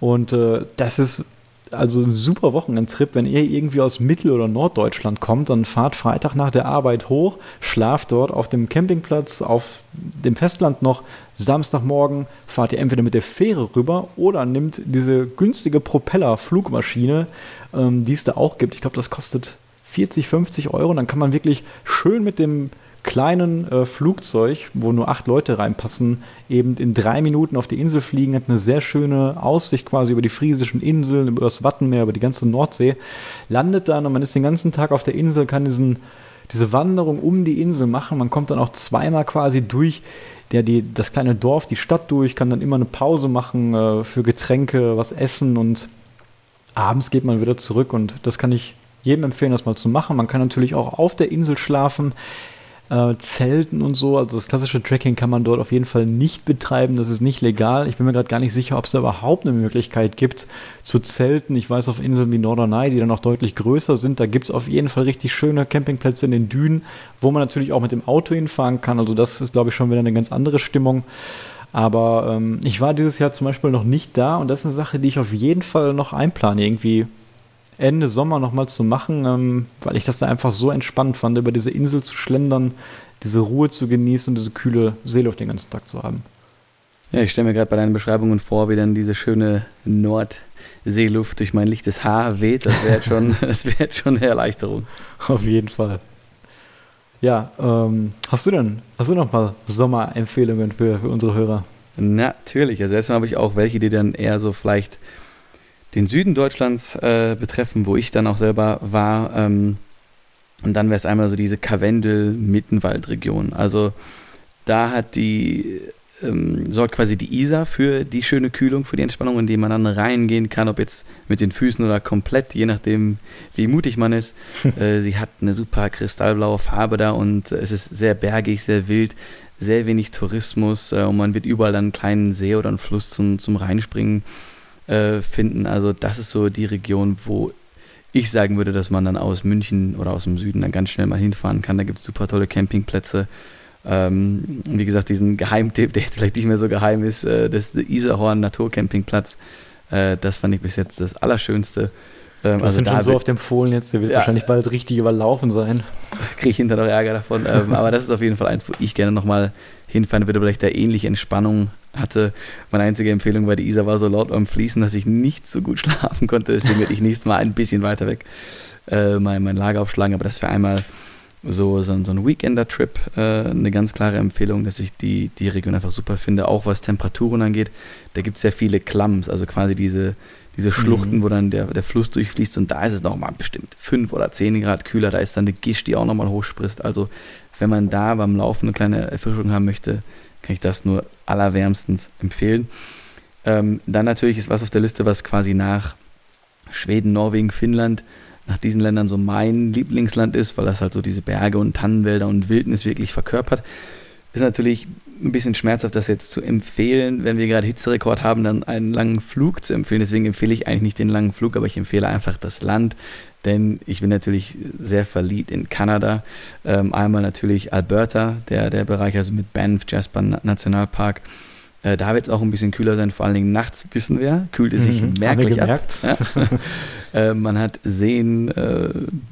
Und äh, das ist also ein super Wochenendtrip. Wenn ihr irgendwie aus Mittel- oder Norddeutschland kommt, dann fahrt Freitag nach der Arbeit hoch, schlaft dort auf dem Campingplatz, auf dem Festland noch. Samstagmorgen fahrt ihr entweder mit der Fähre rüber oder nimmt diese günstige Propeller-Flugmaschine, ähm, die es da auch gibt. Ich glaube, das kostet 40, 50 Euro. Und dann kann man wirklich schön mit dem kleinen äh, Flugzeug, wo nur acht Leute reinpassen, eben in drei Minuten auf die Insel fliegen, hat eine sehr schöne Aussicht quasi über die friesischen Inseln, über das Wattenmeer, über die ganze Nordsee, landet dann und man ist den ganzen Tag auf der Insel, kann diesen, diese Wanderung um die Insel machen. Man kommt dann auch zweimal quasi durch der die, das kleine Dorf, die Stadt durch, kann dann immer eine Pause machen äh, für Getränke, was essen und abends geht man wieder zurück und das kann ich jedem empfehlen, das mal zu machen. Man kann natürlich auch auf der Insel schlafen äh, Zelten und so. Also das klassische Tracking kann man dort auf jeden Fall nicht betreiben. Das ist nicht legal. Ich bin mir gerade gar nicht sicher, ob es da überhaupt eine Möglichkeit gibt zu zelten. Ich weiß auf Inseln wie Norderney, die dann auch deutlich größer sind, da gibt es auf jeden Fall richtig schöne Campingplätze in den Dünen, wo man natürlich auch mit dem Auto hinfahren kann. Also das ist, glaube ich, schon wieder eine ganz andere Stimmung. Aber ähm, ich war dieses Jahr zum Beispiel noch nicht da und das ist eine Sache, die ich auf jeden Fall noch einplane, irgendwie Ende Sommer nochmal zu machen, ähm, weil ich das da einfach so entspannt fand, über diese Insel zu schlendern, diese Ruhe zu genießen und diese kühle Seele auf den ganzen Tag zu haben. Ja, ich stelle mir gerade bei deinen Beschreibungen vor, wie dann diese schöne Nordseeluft durch mein lichtes Haar weht. Das wäre jetzt, schon, (laughs) wär schon eine Erleichterung. Auf jeden Fall. Ja, ähm, hast du denn, hast du noch mal Sommerempfehlungen für, für unsere Hörer? Natürlich. Also erstmal habe ich auch welche, die dann eher so vielleicht den Süden Deutschlands äh, betreffen, wo ich dann auch selber war. Ähm, und dann wäre es einmal so diese Karwendel-Mittenwald-Region. Also da hat die, ähm, sorgt quasi die Isar für die schöne Kühlung, für die Entspannung, in die man dann reingehen kann, ob jetzt mit den Füßen oder komplett, je nachdem, wie mutig man ist. (laughs) äh, sie hat eine super kristallblaue Farbe da und es ist sehr bergig, sehr wild, sehr wenig Tourismus äh, und man wird überall dann einen kleinen See oder einen Fluss zum, zum Reinspringen äh, finden. Also das ist so die Region, wo ich sagen würde, dass man dann aus München oder aus dem Süden dann ganz schnell mal hinfahren kann. Da gibt es super tolle Campingplätze. Ähm, wie gesagt, diesen Geheimtipp, der jetzt vielleicht nicht mehr so geheim ist, äh, das Iserhorn Naturcampingplatz. Äh, das fand ich bis jetzt das Allerschönste. Ähm, also sind schon so oft empfohlen jetzt, der wird ja, wahrscheinlich bald richtig überlaufen sein. (laughs) Kriege ich hinterher noch Ärger davon. ähm, aber das ist auf jeden Fall eins, wo ich gerne nochmal hinfahren würde, weil ich da ähnliche Entspannung hatte. Meine einzige Empfehlung war, die Isar war so laut am Fließen, dass ich nicht so gut (laughs) schlafen konnte. Deswegen werde ich nächstes Mal ein bisschen weiter weg äh, mein, mein Lager aufschlagen. Aber das wäre einmal so, so, so ein Weekender-Trip, äh, eine ganz klare Empfehlung, dass ich die, die Region einfach super finde. Auch was Temperaturen angeht, da gibt es ja viele Klamms, also quasi diese, diese Schluchten, mhm. wo dann der, der Fluss durchfließt und da ist es nochmal bestimmt 5 oder 10 Grad kühler, da ist dann eine Gischt, die auch nochmal hochspritzt. Also wenn man da beim Laufen eine kleine Erfrischung haben möchte, kann ich das nur allerwärmstens empfehlen. Ähm, dann natürlich ist was auf der Liste, was quasi nach Schweden, Norwegen, Finnland, nach diesen Ländern so mein Lieblingsland ist, weil das halt so diese Berge und Tannenwälder und Wildnis wirklich verkörpert. Ist natürlich ein bisschen schmerzhaft, das jetzt zu empfehlen, wenn wir gerade Hitzerekord haben, dann einen langen Flug zu empfehlen. Deswegen empfehle ich eigentlich nicht den langen Flug, aber ich empfehle einfach das Land, denn ich bin natürlich sehr verliebt in Kanada. Ähm, einmal natürlich Alberta, der, der Bereich, also mit Banff, Jasper Nationalpark. Äh, da wird es auch ein bisschen kühler sein, vor allen Dingen nachts, wissen wir, kühlt es sich mhm, merklich ab. Ja. (laughs) äh, man hat Seen äh,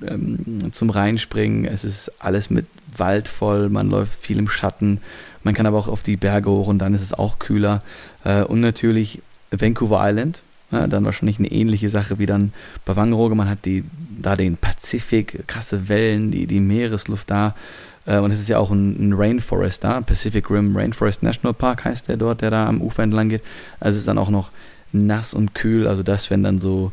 ähm, zum Reinspringen, es ist alles mit Wald voll, man läuft viel im Schatten, man kann aber auch auf die Berge hoch und dann ist es auch kühler. Äh, und natürlich Vancouver Island, ja, dann wahrscheinlich eine ähnliche Sache wie dann bei Wangerooge. Man hat die, da den Pazifik, krasse Wellen, die, die Meeresluft da. Äh, und es ist ja auch ein, ein, Rainforest da, Pacific Rim Rainforest National Park heißt der dort, der da am Ufer entlang geht. Also es ist dann auch noch nass und kühl. Also das wären dann so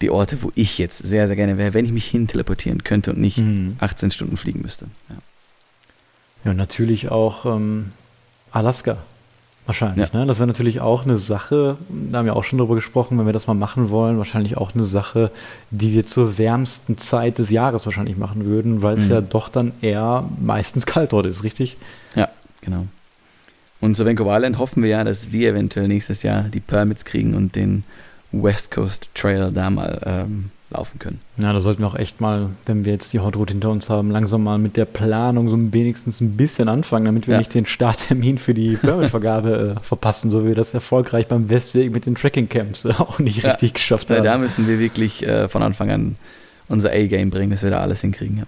die Orte, wo ich jetzt sehr, sehr gerne wäre, wenn ich mich hin teleportieren könnte und nicht mhm. 18 Stunden fliegen müsste. Ja, ja natürlich auch ähm, Alaska. Wahrscheinlich, ja. ne? Das wäre natürlich auch eine Sache, da haben wir auch schon drüber gesprochen, wenn wir das mal machen wollen, wahrscheinlich auch eine Sache, die wir zur wärmsten Zeit des Jahres wahrscheinlich machen würden, weil es mhm. ja doch dann eher meistens kalt dort ist, richtig? Ja, genau. Und zu Vancouver Island hoffen wir ja, dass wir eventuell nächstes Jahr die Permits kriegen und den West Coast Trail da mal ähm, laufen können. Ja, da sollten wir auch echt mal, wenn wir jetzt die Hot Route hinter uns haben, langsam mal mit der Planung so wenigstens ein bisschen anfangen, damit wir ja. nicht den Starttermin für die Permitvergabe äh, verpassen, so wie wir das erfolgreich beim Westweg mit den Tracking Camps äh, auch nicht ja. richtig geschafft haben. Ja, da müssen wir wirklich äh, von Anfang an unser A-Game bringen, dass wir da alles hinkriegen. Ja.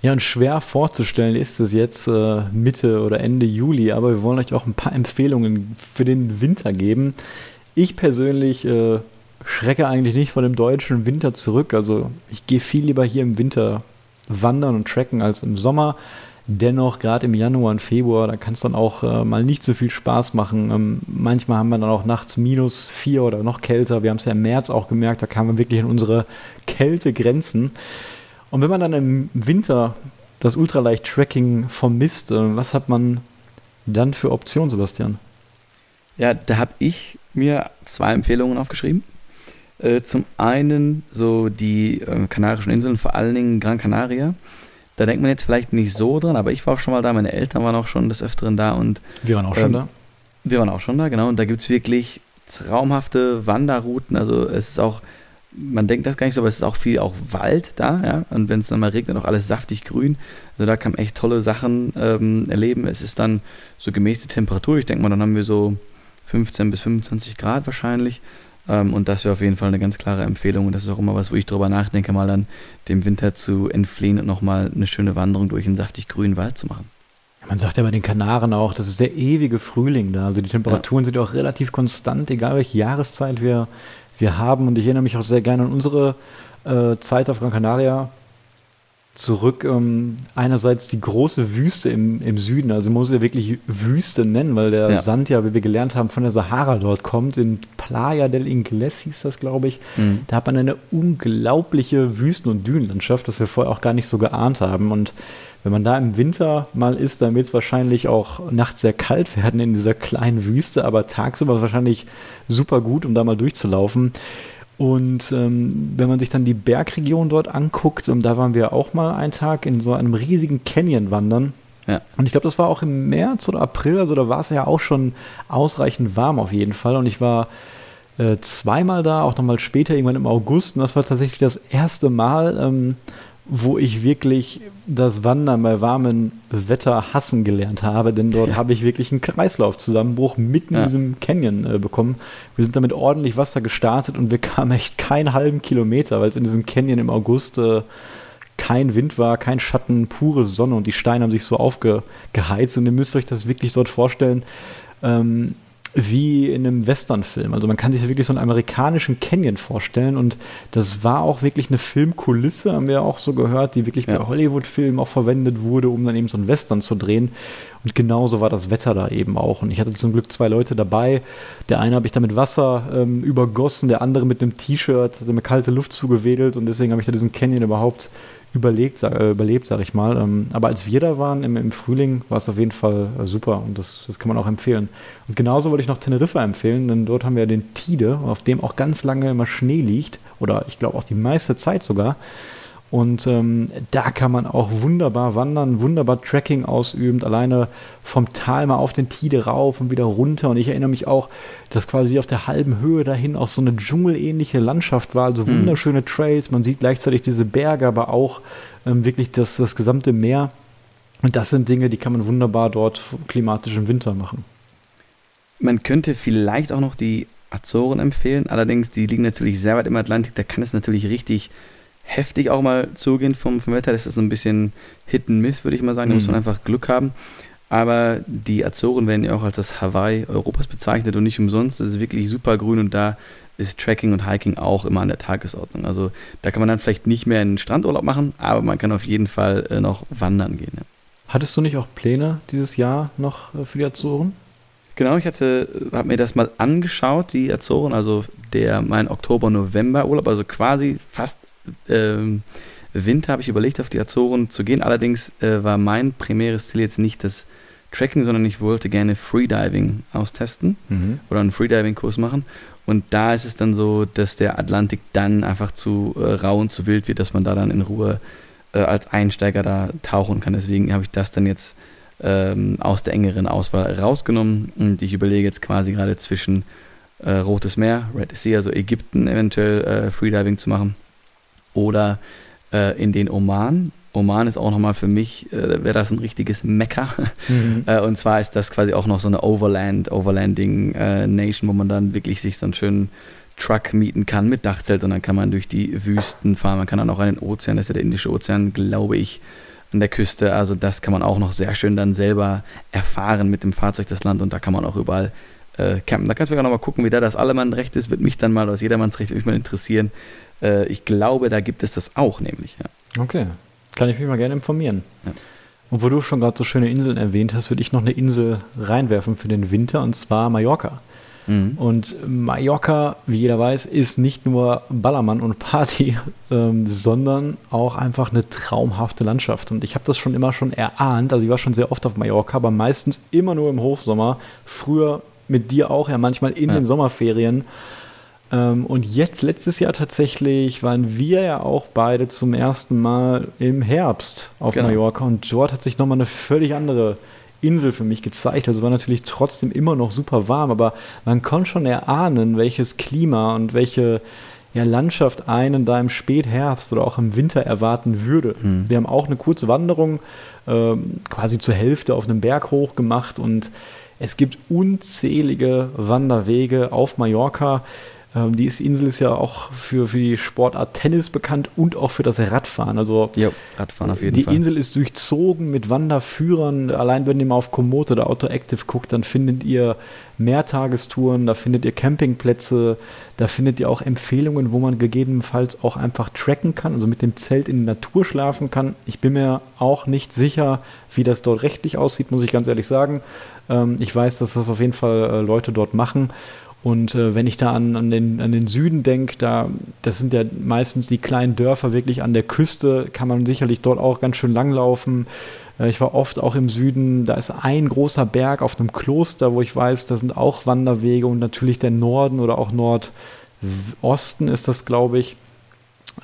Ja, und schwer vorzustellen ist es jetzt äh, Mitte oder Ende Juli, aber wir wollen euch auch ein paar Empfehlungen für den Winter geben. Ich persönlich äh, schrecke eigentlich nicht vor dem deutschen Winter zurück. Also ich gehe viel lieber hier im Winter wandern und tracken als im Sommer. Dennoch, gerade im Januar und Februar, da kann es dann auch äh, mal nicht so viel Spaß machen. Ähm, manchmal haben wir dann auch nachts minus vier oder noch kälter. Wir haben es ja im März auch gemerkt, da kamen wir wirklich in unsere Kältegrenzen. Und wenn man dann im Winter das Ultraleicht-Tracking vermisst, äh, was hat man dann für Optionen, Sebastian? Ja, da habe ich mir zwei Empfehlungen aufgeschrieben. Äh, zum einen so die äh, Kanarischen Inseln, vor allen Dingen Gran Canaria. Da denkt man jetzt vielleicht nicht so dran, aber ich war auch schon mal da, meine Eltern waren auch schon des Öfteren da und. Wir waren auch ähm, schon da. Wir waren auch schon da, genau. Und da gibt es wirklich traumhafte Wanderrouten. Also es ist auch man denkt das gar nicht so, aber es ist auch viel auch Wald da, ja. Und wenn es dann mal regnet, auch alles saftig grün. Also da kann man echt tolle Sachen ähm, erleben. Es ist dann so gemäß der Temperatur. Ich denke mal, dann haben wir so 15 bis 25 Grad wahrscheinlich. Ähm, und das wäre auf jeden Fall eine ganz klare Empfehlung. Und das ist auch immer was, wo ich drüber nachdenke, mal dann dem Winter zu entfliehen und nochmal eine schöne Wanderung durch einen saftig grünen Wald zu machen. Man sagt ja bei den Kanaren auch, das ist der ewige Frühling da. Also die Temperaturen ja. sind auch relativ konstant, egal welche Jahreszeit wir wir haben, und ich erinnere mich auch sehr gerne an unsere äh, Zeit auf Gran Canaria zurück, ähm, einerseits die große Wüste im, im Süden, also man muss ja wirklich Wüste nennen, weil der ja. Sand ja, wie wir gelernt haben, von der Sahara dort kommt, in Playa del Ingles hieß das, glaube ich. Mhm. Da hat man eine unglaubliche Wüsten- und Dünenlandschaft, das wir vorher auch gar nicht so geahnt haben und wenn man da im Winter mal ist, dann wird es wahrscheinlich auch nachts sehr kalt werden in dieser kleinen Wüste, aber tagsüber wahrscheinlich super gut, um da mal durchzulaufen. Und ähm, wenn man sich dann die Bergregion dort anguckt, und da waren wir auch mal einen Tag in so einem riesigen Canyon wandern. Ja. Und ich glaube, das war auch im März oder April, also da war es ja auch schon ausreichend warm auf jeden Fall. Und ich war äh, zweimal da, auch nochmal später, irgendwann im August. Und das war tatsächlich das erste Mal, ähm, wo ich wirklich das Wandern bei warmem Wetter hassen gelernt habe, denn dort ja. habe ich wirklich einen Kreislaufzusammenbruch mitten ja. in diesem Canyon äh, bekommen. Wir sind damit ordentlich Wasser gestartet und wir (laughs) kamen echt keinen halben Kilometer, weil es in diesem Canyon im August äh, kein Wind war, kein Schatten, pure Sonne und die Steine haben sich so aufgeheizt und ihr müsst euch das wirklich dort vorstellen. Ähm, wie in einem Westernfilm. Also man kann sich ja wirklich so einen amerikanischen Canyon vorstellen und das war auch wirklich eine Filmkulisse, haben wir ja auch so gehört, die wirklich ja. bei Hollywood-Filmen auch verwendet wurde, um dann eben so einen Western zu drehen. Und genauso war das Wetter da eben auch. Und ich hatte zum Glück zwei Leute dabei. Der eine habe ich da mit Wasser ähm, übergossen, der andere mit einem T-Shirt, hat mir kalte Luft zugewedelt und deswegen habe ich da diesen Canyon überhaupt überlegt, äh, überlebt, sag ich mal. Ähm, aber als wir da waren im, im Frühling, war es auf jeden Fall äh, super und das, das kann man auch empfehlen. Und genauso wollte ich noch Teneriffa empfehlen, denn dort haben wir den Tide, auf dem auch ganz lange immer Schnee liegt oder ich glaube auch die meiste Zeit sogar. Und ähm, da kann man auch wunderbar wandern, wunderbar Tracking ausüben, alleine vom Tal mal auf den Tide rauf und wieder runter. Und ich erinnere mich auch, dass quasi auf der halben Höhe dahin auch so eine dschungelähnliche Landschaft war, also mhm. wunderschöne Trails. Man sieht gleichzeitig diese Berge, aber auch ähm, wirklich das, das gesamte Meer. Und das sind Dinge, die kann man wunderbar dort klimatisch im Winter machen. Man könnte vielleicht auch noch die Azoren empfehlen, allerdings die liegen natürlich sehr weit im Atlantik, da kann es natürlich richtig heftig auch mal zugehen vom, vom Wetter. Das ist ein bisschen Hit and Miss, würde ich mal sagen. Da mhm. muss man einfach Glück haben. Aber die Azoren werden ja auch als das Hawaii Europas bezeichnet und nicht umsonst. Das ist wirklich super grün und da ist Tracking und Hiking auch immer an der Tagesordnung. Also da kann man dann vielleicht nicht mehr einen Strandurlaub machen, aber man kann auf jeden Fall äh, noch wandern gehen. Ja. Hattest du nicht auch Pläne dieses Jahr noch äh, für die Azoren? Genau, ich hatte, habe mir das mal angeschaut, die Azoren, also der mein Oktober-November-Urlaub, also quasi fast ähm, Winter habe ich überlegt, auf die Azoren zu gehen. Allerdings äh, war mein primäres Ziel jetzt nicht das Tracking, sondern ich wollte gerne Freediving austesten mhm. oder einen Freediving-Kurs machen. Und da ist es dann so, dass der Atlantik dann einfach zu äh, rau und zu wild wird, dass man da dann in Ruhe äh, als Einsteiger da tauchen kann. Deswegen habe ich das dann jetzt ähm, aus der engeren Auswahl rausgenommen und ich überlege jetzt quasi gerade zwischen äh, Rotes Meer, Red Sea, also Ägypten eventuell äh, Freediving zu machen oder äh, in den Oman. Oman ist auch nochmal für mich, äh, wäre das ein richtiges Mekka. Mhm. (laughs) Äh, und zwar ist das quasi auch noch so eine Overland, Overlanding äh, Nation, wo man dann wirklich sich so einen schönen Truck mieten kann mit Dachzelt und dann kann man durch die Wüsten fahren. Man kann dann auch an den Ozean, das ist ja der Indische Ozean, glaube ich, an der Küste. Also das kann man auch noch sehr schön dann selber erfahren mit dem Fahrzeug das Land und da kann man auch überall äh, campen. Da kannst du ja nochmal gucken, wie da das Allemannrecht ist. Würde mich dann mal aus Jedermannsrecht würde mich mal interessieren. Äh, ich glaube, da gibt es das auch nämlich. Ja. Okay, kann ich mich mal gerne informieren. Ja. Und wo du schon gerade so schöne Inseln erwähnt hast, würde ich noch eine Insel reinwerfen für den Winter und zwar Mallorca. Mhm. Und Mallorca, wie jeder weiß, ist nicht nur Ballermann und Party, (laughs) ähm, sondern auch einfach eine traumhafte Landschaft. Und ich habe das schon immer schon erahnt. Also ich war schon sehr oft auf Mallorca, aber meistens immer nur im Hochsommer. Früher mit dir auch, ja manchmal in ja. den Sommerferien. Ähm, und jetzt, letztes Jahr tatsächlich, waren wir ja auch beide zum ersten Mal im Herbst auf genau. Mallorca. Und dort hat sich nochmal eine völlig andere Insel für mich gezeigt. Also war natürlich trotzdem immer noch super warm, aber man konnte schon erahnen, welches Klima und welche ja, Landschaft einen da im Spätherbst oder auch im Winter erwarten würde. Mhm. Wir haben auch eine kurze Wanderung äh, quasi zur Hälfte auf einem Berg hoch gemacht und es gibt unzählige Wanderwege auf Mallorca. Ähm, die Insel ist ja auch für, für die Sportart Tennis bekannt und auch für das Radfahren. Also jo, Radfahren auf jeden die Fall. Die Insel ist durchzogen mit Wanderführern. Allein wenn ihr mal auf Komoot oder Autoactive guckt, dann findet ihr Mehrtagestouren, da findet ihr Campingplätze, da findet ihr auch Empfehlungen, wo man gegebenenfalls auch einfach tracken kann, also mit dem Zelt in der Natur schlafen kann. Ich bin mir auch nicht sicher, wie das dort rechtlich aussieht, muss ich ganz ehrlich sagen. Ähm, ich weiß, dass das auf jeden Fall äh, Leute dort machen. Und äh, wenn ich da an, an, den, an den Süden denke, da, das sind ja meistens die kleinen Dörfer wirklich an der Küste, kann man sicherlich dort auch ganz schön langlaufen. Äh, ich war oft auch im Süden, da ist ein großer Berg auf einem Kloster, wo ich weiß, da sind auch Wanderwege und natürlich der Norden oder auch Nordosten ist das, glaube ich,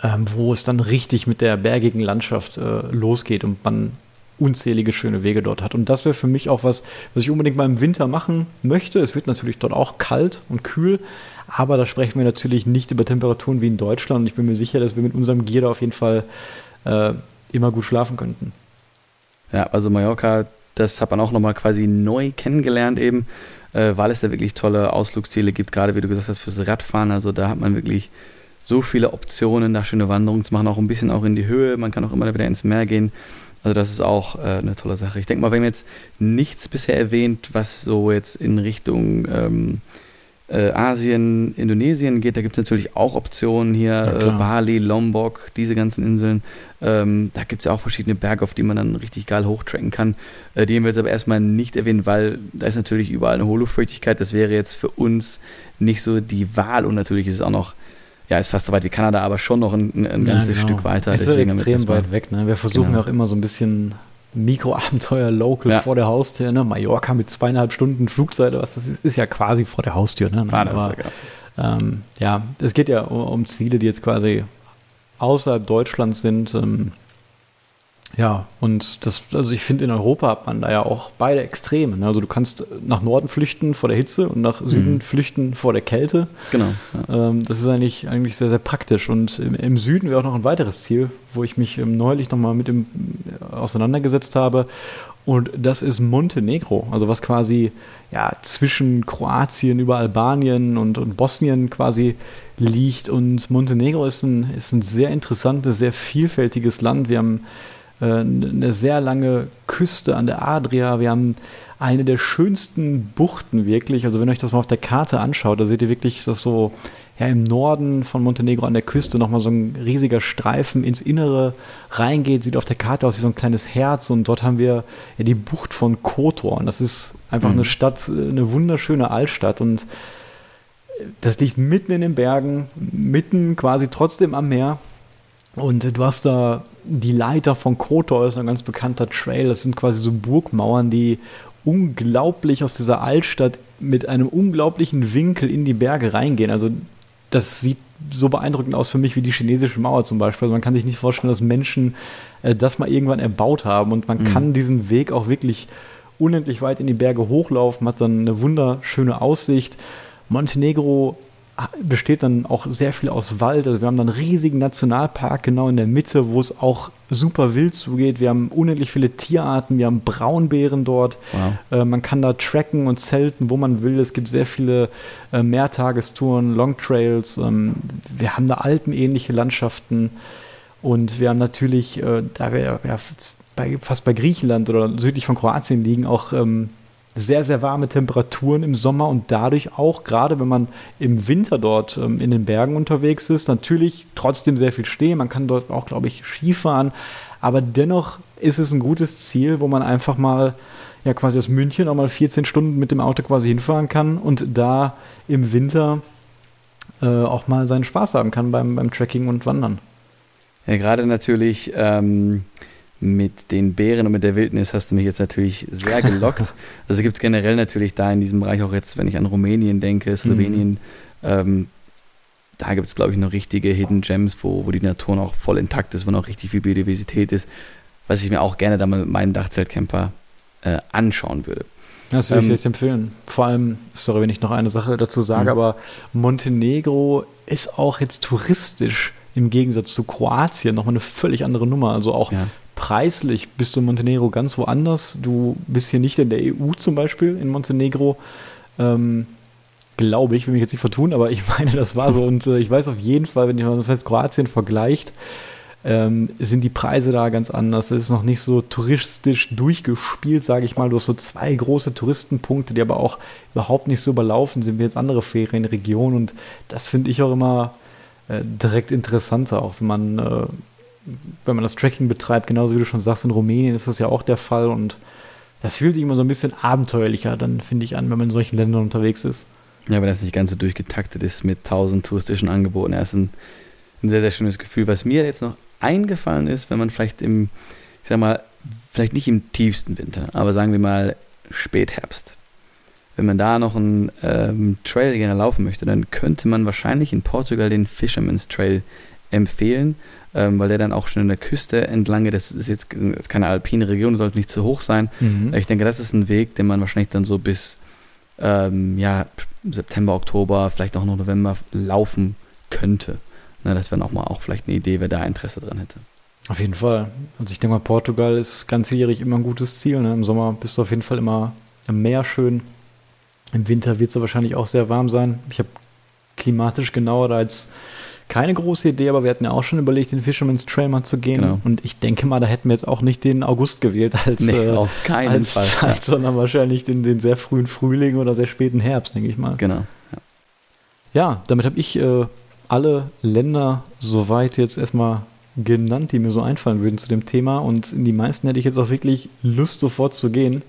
ähm, wo es dann richtig mit der bergigen Landschaft äh, losgeht und man unzählige schöne Wege dort hat. Und das wäre für mich auch was, was ich unbedingt mal im Winter machen möchte. Es wird natürlich dort auch kalt und kühl, aber da sprechen wir natürlich nicht über Temperaturen wie in Deutschland. Und ich bin mir sicher, dass wir mit unserem Gear da auf jeden Fall äh, immer gut schlafen könnten. Ja, also Mallorca, das hat man auch nochmal quasi neu kennengelernt eben, äh, weil es da wirklich tolle Ausflugsziele gibt, gerade wie du gesagt hast, fürs Radfahren. Also da hat man wirklich so viele Optionen, da schöne Wanderungen zu machen, auch ein bisschen auch in die Höhe. Man kann auch immer wieder ins Meer gehen. Also das ist auch äh, eine tolle Sache. Ich denke mal, wir haben jetzt nichts bisher erwähnt, was so jetzt in Richtung ähm, äh, Asien, Indonesien geht. Da gibt es natürlich auch Optionen hier, äh, Bali, Lombok, diese ganzen Inseln. Ähm, da gibt es ja auch verschiedene Berge, auf die man dann richtig geil hochtracken kann. Äh, die haben wir jetzt aber erstmal nicht erwähnt, weil da ist natürlich überall eine Hohlluftfeuchtigkeit. Das wäre jetzt für uns nicht so die Wahl und natürlich ist es auch noch ja, ist fast so weit wie Kanada, aber schon noch ein, ein ganzes genau. Stück weiter. Es ist Deswegen extrem weit weg. Ne? Wir versuchen genau. auch immer so ein bisschen Mikroabenteuer local ja. vor der Haustür. Ne? Mallorca mit zweieinhalb Stunden Flugzeit, was das ist, ist ja quasi vor der Haustür. Ne? Ah, aber, ähm, ja, es geht ja um, um, Ziele, die jetzt quasi außerhalb Deutschlands sind. Ähm, ja, und das, also ich finde, in Europa hat man da ja auch beide Extreme. Ne? Also du kannst nach Norden flüchten vor der Hitze und nach Süden mhm. flüchten vor der Kälte. Genau. Ja. Ähm, das ist eigentlich, eigentlich sehr, sehr praktisch. Und im, im Süden wäre auch noch ein weiteres Ziel, wo ich mich ähm, neulich nochmal mit dem äh, auseinandergesetzt habe. Und das ist Montenegro, also was quasi ja, zwischen Kroatien über Albanien und, und Bosnien quasi liegt. Und Montenegro ist ein, ist ein sehr interessantes, sehr vielfältiges Land. Wir haben eine sehr lange Küste an der Adria. Wir haben eine der schönsten Buchten wirklich. Also wenn ihr euch das mal auf der Karte anschaut, da seht ihr wirklich, dass so ja, im Norden von Montenegro an der Küste nochmal so ein riesiger Streifen ins Innere reingeht. Sieht auf der Karte aus wie so ein kleines Herz. Und dort haben wir ja die Bucht von Kotor. Und das ist einfach mhm. eine Stadt, eine wunderschöne Altstadt. Und das liegt mitten in den Bergen, mitten quasi trotzdem am Meer. Und du hast da die Leiter von Kotor, ist ein ganz bekannter Trail. Das sind quasi so Burgmauern, die unglaublich aus dieser Altstadt mit einem unglaublichen Winkel in die Berge reingehen. Also das sieht so beeindruckend aus für mich wie die chinesische Mauer zum Beispiel. Also man kann sich nicht vorstellen, dass Menschen äh, das mal irgendwann erbaut haben und man mhm. kann diesen Weg auch wirklich unendlich weit in die Berge hochlaufen, hat dann eine wunderschöne Aussicht. Montenegro besteht dann auch sehr viel aus Wald. Also wir haben dann einen riesigen Nationalpark genau in der Mitte, wo es auch super wild zugeht. Wir haben unendlich viele Tierarten, wir haben Braunbären dort. Wow. Äh, man kann da tracken und zelten, wo man will. Es gibt sehr viele äh, Mehrtagestouren, Longtrails. Ähm, wir haben da alpenähnliche Landschaften. Und wir haben natürlich, äh, da wir ja, bei, fast bei Griechenland oder südlich von Kroatien liegen, auch ähm, sehr, sehr warme Temperaturen im Sommer und dadurch auch, gerade wenn man im Winter dort ähm, in den Bergen unterwegs ist, natürlich trotzdem sehr viel stehen. Man kann dort auch, glaube ich, Skifahren. Aber dennoch ist es ein gutes Ziel, wo man einfach mal ja quasi aus München auch mal 14 Stunden mit dem Auto quasi hinfahren kann und da im Winter äh, auch mal seinen Spaß haben kann beim, beim Trekking und Wandern. Ja, gerade natürlich ähm, mit den Bären und mit der Wildnis hast du mich jetzt natürlich sehr (laughs) gelockt. also gibt es generell natürlich da in diesem Bereich auch jetzt, wenn ich an Rumänien denke, Slowenien, mhm. ähm, da gibt es, glaube ich, noch richtige Hidden Gems, wo, wo die Natur noch voll intakt ist, wo noch richtig viel Biodiversität ist, was ich mir auch gerne da mal mit meinem Dachzeltcamper äh, anschauen würde. Das würde ich ähm, echt empfehlen. Vor allem, sorry, wenn ich noch eine Sache dazu sage, mhm. aber Montenegro ist auch jetzt touristisch im Gegensatz zu Kroatien nochmal eine völlig andere Nummer. Also auch ja preislich bist du in Montenegro ganz woanders. Du bist hier nicht in der EU zum Beispiel in Montenegro. Ähm, Glaube ich, will mich jetzt nicht vertun, aber ich (laughs) meine, das war so. Und äh, ich weiß auf jeden Fall, wenn so fest Kroatien vergleicht, ähm, sind die Preise da ganz anders. Es ist noch nicht so touristisch durchgespielt, sage ich mal. Du hast so zwei große Touristenpunkte, die aber auch überhaupt nicht so überlaufen sind wie jetzt andere Ferienregionen. Und das finde ich auch immer äh, direkt interessanter, auch wenn man äh, wenn man das Tracking betreibt, genauso wie du schon sagst, in Rumänien ist das ja auch der Fall und das fühlt sich immer so ein bisschen abenteuerlicher, dann finde ich an, wenn man in solchen Ländern unterwegs ist. Ja, wenn das nicht ganz so durchgetaktet ist mit tausend touristischen Angeboten. Das ist ein, ein sehr, sehr schönes Gefühl. Was mir jetzt noch eingefallen ist, wenn man vielleicht im, ich sag mal, vielleicht nicht im tiefsten Winter, aber sagen wir mal Spätherbst, wenn man da noch einen ähm, Trail gerne laufen möchte, dann könnte man wahrscheinlich in Portugal den Fisherman's Trail empfehlen ähm, weil der dann auch schon in der Küste entlang geht. Das ist jetzt das ist keine alpine Region, sollte nicht zu hoch sein. Mhm. Ich denke, das ist ein Weg, den man wahrscheinlich dann so bis ähm, ja, September, Oktober, vielleicht auch noch November laufen könnte. Na, das wäre nochmal auch vielleicht eine Idee, wer da Interesse dran hätte. Auf jeden Fall. Also ich denke mal, Portugal ist ganzjährig immer ein gutes Ziel. Ne? Im Sommer bist du auf jeden Fall immer im Meer schön. Im Winter wird es wahrscheinlich auch sehr warm sein. Ich habe klimatisch genauer jetzt keine große Idee, aber wir hatten ja auch schon überlegt, den Fisherman's Trail mal zu gehen. Genau. Und ich denke mal, da hätten wir jetzt auch nicht den August gewählt als, nee, äh, auf keinen als Fall. Zeit, sondern wahrscheinlich den, den sehr frühen Frühling oder sehr späten Herbst, denke ich mal. Genau. Ja, ja damit habe ich äh, alle Länder soweit jetzt erstmal genannt, die mir so einfallen würden zu dem Thema. Und in die meisten hätte ich jetzt auch wirklich Lust, sofort zu gehen.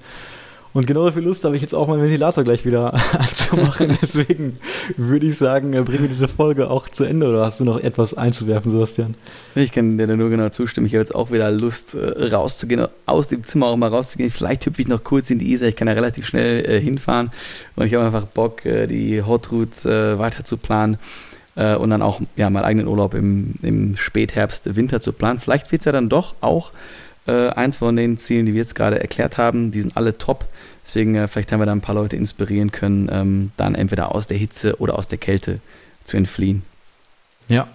Und genauso viel Lust habe ich jetzt auch meinen Ventilator gleich wieder (laughs) anzumachen. (laughs) Deswegen würde ich sagen, äh, bringen wir diese Folge auch zu Ende. Oder hast du noch etwas einzuwerfen, Sebastian? Ich kann dir nur genau zustimmen. Ich habe jetzt auch wieder Lust, äh, rauszugehen, aus dem Zimmer auch mal rauszugehen. Vielleicht hüpfe ich noch kurz in die Isar. Ich kann ja relativ schnell äh, hinfahren. Und ich habe einfach Bock, äh, die Hot Routes äh, weiter zu planen und dann auch ja, meinen eigenen Urlaub im, im Spätherbst, Winter zu planen. Vielleicht wird es ja dann doch auch äh, eins von den Zielen, die wir jetzt gerade erklärt haben, die sind alle top. Deswegen, äh, vielleicht haben wir da ein paar Leute inspirieren können, ähm, dann entweder aus der Hitze oder aus der Kälte zu entfliehen. Ja,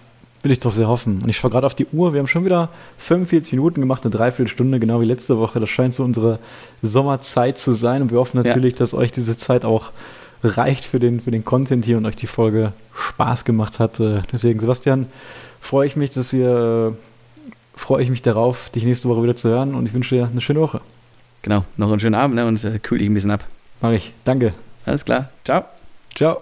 will ich doch sehr hoffen. Und ich schaue gerade auf die Uhr. Wir haben schon wieder 45 Minuten gemacht, eine Dreiviertelstunde, genau wie letzte Woche. Das scheint so unsere Sommerzeit zu sein. Und wir hoffen natürlich, ja. dass euch diese Zeit auch reicht für den, für den Content hier und euch die Folge Spaß gemacht hat. Äh, deswegen, Sebastian, freue ich mich, dass wir äh, freue ich mich darauf, dich nächste Woche wieder zu hören und ich wünsche dir eine schöne Woche. Genau, noch einen schönen Abend ne, und äh, kühl dich ein bisschen ab. Mach ich. Danke. Alles klar. Ciao. Ciao.